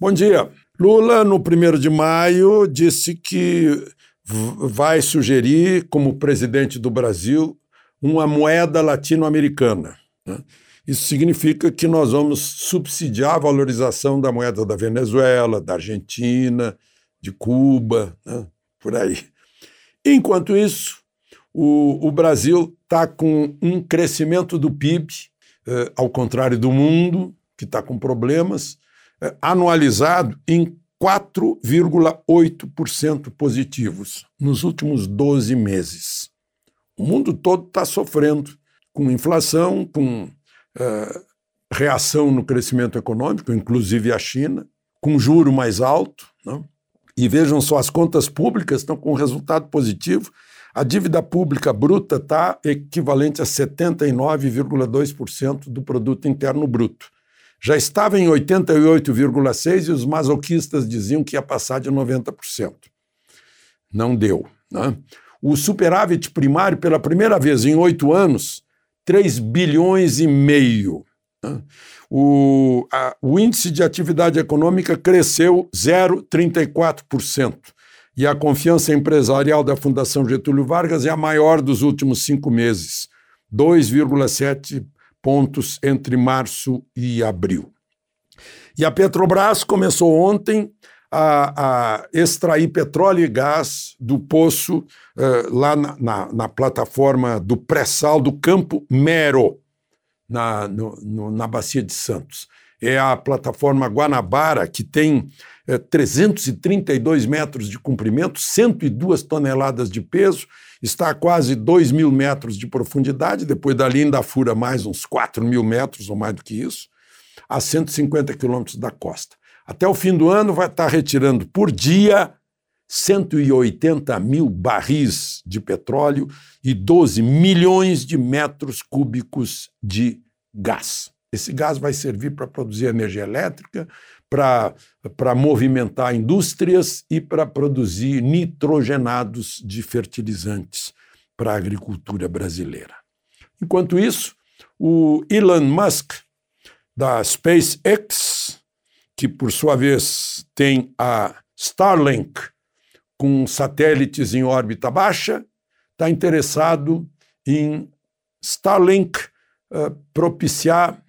Bom dia. Lula, no 1 de maio, disse que vai sugerir, como presidente do Brasil, uma moeda latino-americana. Né? Isso significa que nós vamos subsidiar a valorização da moeda da Venezuela, da Argentina, de Cuba, né? por aí. Enquanto isso, o, o Brasil está com um crescimento do PIB, eh, ao contrário do mundo, que está com problemas, anualizado em 4,8% positivos nos últimos 12 meses. O mundo todo está sofrendo com inflação, com eh, reação no crescimento econômico, inclusive a China, com juro mais alto. Né? E vejam só, as contas públicas estão com resultado positivo. A dívida pública bruta está equivalente a 79,2% do produto interno bruto. Já estava em 88,6% e os masoquistas diziam que ia passar de 90%. Não deu. Né? O superávit primário, pela primeira vez em oito anos, 3 bilhões e meio. Né? O, a, o índice de atividade econômica cresceu 0,34%. E a confiança empresarial da Fundação Getúlio Vargas é a maior dos últimos cinco meses, 2,7 pontos entre março e abril. E a Petrobras começou ontem a, a extrair petróleo e gás do poço uh, lá na, na, na, plataforma do pré-sal do Campo Mero, na, no, no, na Bacia de Santos. É a plataforma Guanabara, que tem uh, eh, 332 metros de comprimento, 102 toneladas de peso, está a quase 2 mil metros de profundidade, depois dali ainda fura mais uns 4 mil metros ou mais do que isso, a 150 quilômetros da costa. Até o fim do ano vai estar retirando por dia 180 mil barris de petróleo e 12 milhões de metros cúbicos de gás. Esse gás vai servir para produzir energia elétrica, para movimentar indústrias e para produzir nitrogenados de fertilizantes para a agricultura brasileira. Enquanto isso, o Elon Musk, da SpaceX, que por sua vez tem a Starlink com satélites em órbita baixa, está interessado em Starlink uh, propiciar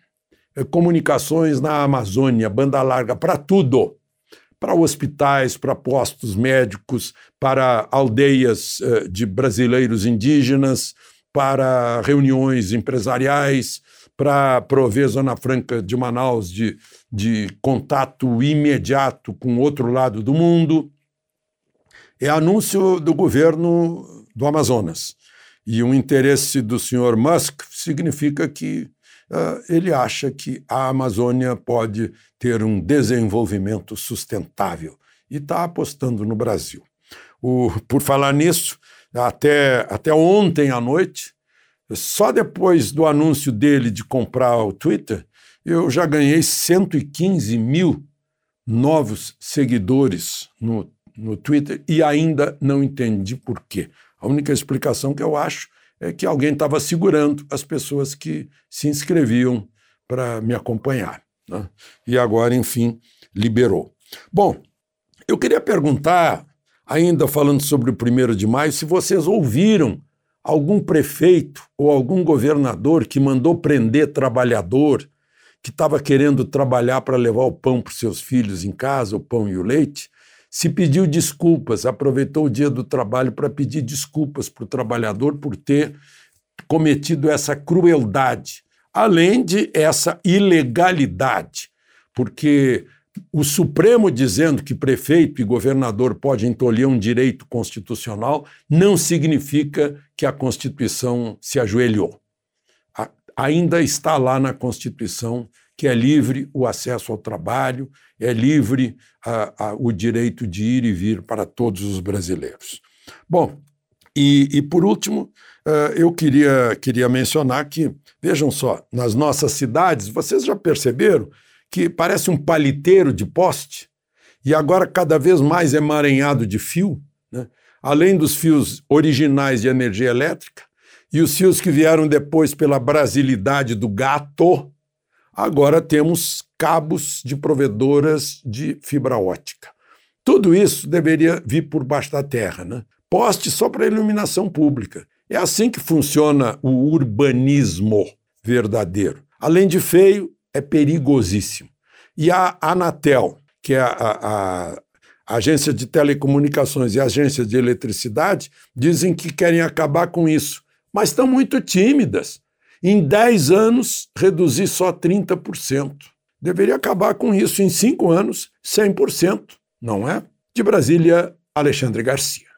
comunicações na Amazônia, banda larga para tudo, para hospitais, para postos médicos, para aldeias uh, de brasileiros indígenas, para reuniões empresariais, para prover Zona Franca de Manaus de, de contato imediato com outro lado do mundo. É anúncio do governo do Amazonas. E o interesse do senhor Musk significa que ele acha que a Amazônia pode ter um desenvolvimento sustentável e está apostando no Brasil. O, por falar nisso, até, até ontem à noite, só depois do anúncio dele de comprar o Twitter, eu já ganhei 115 mil novos seguidores no, no Twitter e ainda não entendi por quê. A única explicação que eu acho é que alguém estava segurando as pessoas que se inscreviam para me acompanhar. Né? E agora, enfim, liberou. Bom, eu queria perguntar, ainda falando sobre o primeiro de maio, se vocês ouviram algum prefeito ou algum governador que mandou prender trabalhador que estava querendo trabalhar para levar o pão para os seus filhos em casa, o pão e o leite, se pediu desculpas, aproveitou o dia do trabalho para pedir desculpas para o trabalhador por ter cometido essa crueldade, além de essa ilegalidade, porque o Supremo dizendo que prefeito e governador podem tolher um direito constitucional não significa que a Constituição se ajoelhou. ainda está lá na Constituição que é livre o acesso ao trabalho, é livre a, a, o direito de ir e vir para todos os brasileiros. Bom, e, e por último, uh, eu queria, queria mencionar que, vejam só, nas nossas cidades, vocês já perceberam que parece um paliteiro de poste e agora cada vez mais emaranhado de fio, né? além dos fios originais de energia elétrica e os fios que vieram depois pela brasilidade do gato, agora temos cabos de provedoras de fibra ótica. Tudo isso deveria vir por baixo da terra, né? Poste só para iluminação pública. É assim que funciona o urbanismo verdadeiro. Além de feio, é perigosíssimo. E a Anatel, que é a, a, a agência de telecomunicações e a agência de eletricidade, dizem que querem acabar com isso, mas estão muito tímidas. Em 10 anos, reduzir só 30%. Deveria acabar com isso em 5 anos, 100%, não é? De Brasília, Alexandre Garcia.